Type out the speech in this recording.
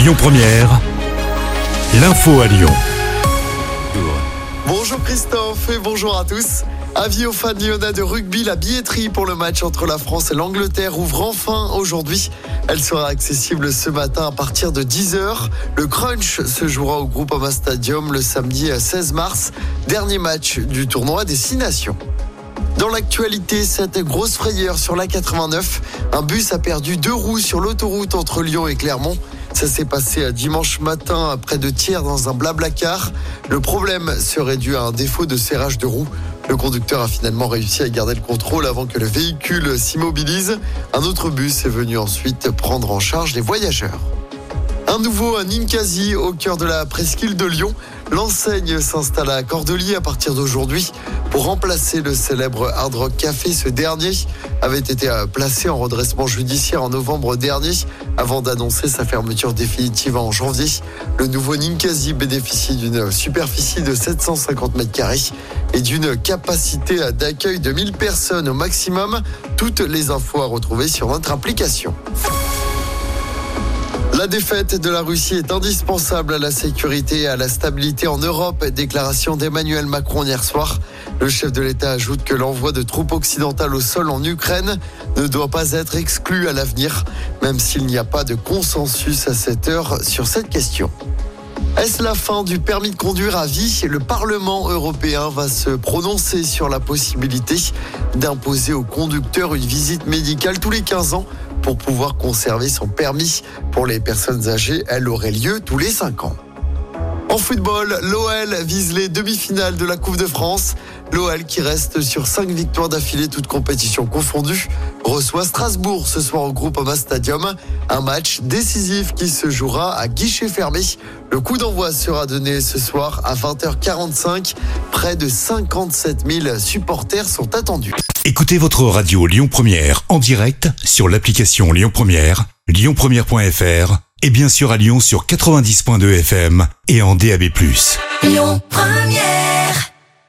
Lyon Première, l'info à Lyon. Bonjour Christophe et bonjour à tous. Avis aux fans lyonnais de rugby, la billetterie pour le match entre la France et l'Angleterre ouvre enfin aujourd'hui. Elle sera accessible ce matin à partir de 10h. Le Crunch se jouera au Groupama Stadium le samedi 16 mars, dernier match du tournoi Destination. Dans l'actualité, cette grosse frayeur sur la 89, un bus a perdu deux roues sur l'autoroute entre Lyon et Clermont. Ça s'est passé dimanche matin près de Thiers dans un blablacar. Le problème serait dû à un défaut de serrage de roues. Le conducteur a finalement réussi à garder le contrôle avant que le véhicule s'immobilise. Un autre bus est venu ensuite prendre en charge les voyageurs. Un nouveau Ninkasi au cœur de la presqu'île de Lyon. L'enseigne s'installe à Cordelier à partir d'aujourd'hui pour remplacer le célèbre Hard Rock Café. Ce dernier avait été placé en redressement judiciaire en novembre dernier avant d'annoncer sa fermeture définitive en janvier. Le nouveau Ninkasi bénéficie d'une superficie de 750 mètres carrés et d'une capacité d'accueil de 1000 personnes au maximum. Toutes les infos à retrouver sur notre application. La défaite de la Russie est indispensable à la sécurité et à la stabilité en Europe, déclaration d'Emmanuel Macron hier soir. Le chef de l'État ajoute que l'envoi de troupes occidentales au sol en Ukraine ne doit pas être exclu à l'avenir, même s'il n'y a pas de consensus à cette heure sur cette question. Est-ce la fin du permis de conduire à vie? Le Parlement européen va se prononcer sur la possibilité d'imposer aux conducteurs une visite médicale tous les 15 ans pour pouvoir conserver son permis. Pour les personnes âgées, elle aurait lieu tous les 5 ans. En football, l'OL vise les demi-finales de la Coupe de France. L'OL qui reste sur 5 victoires d'affilée, toutes compétitions confondues, reçoit Strasbourg ce soir au Groupama Stadium. Un match décisif qui se jouera à guichet fermé. Le coup d'envoi sera donné ce soir à 20h45. Près de 57 000 supporters sont attendus. Écoutez votre radio Lyon Première en direct sur l'application Lyon Première, lyonpremière.fr et bien sûr à Lyon sur 90.2 FM et en DAB+. Lyon Première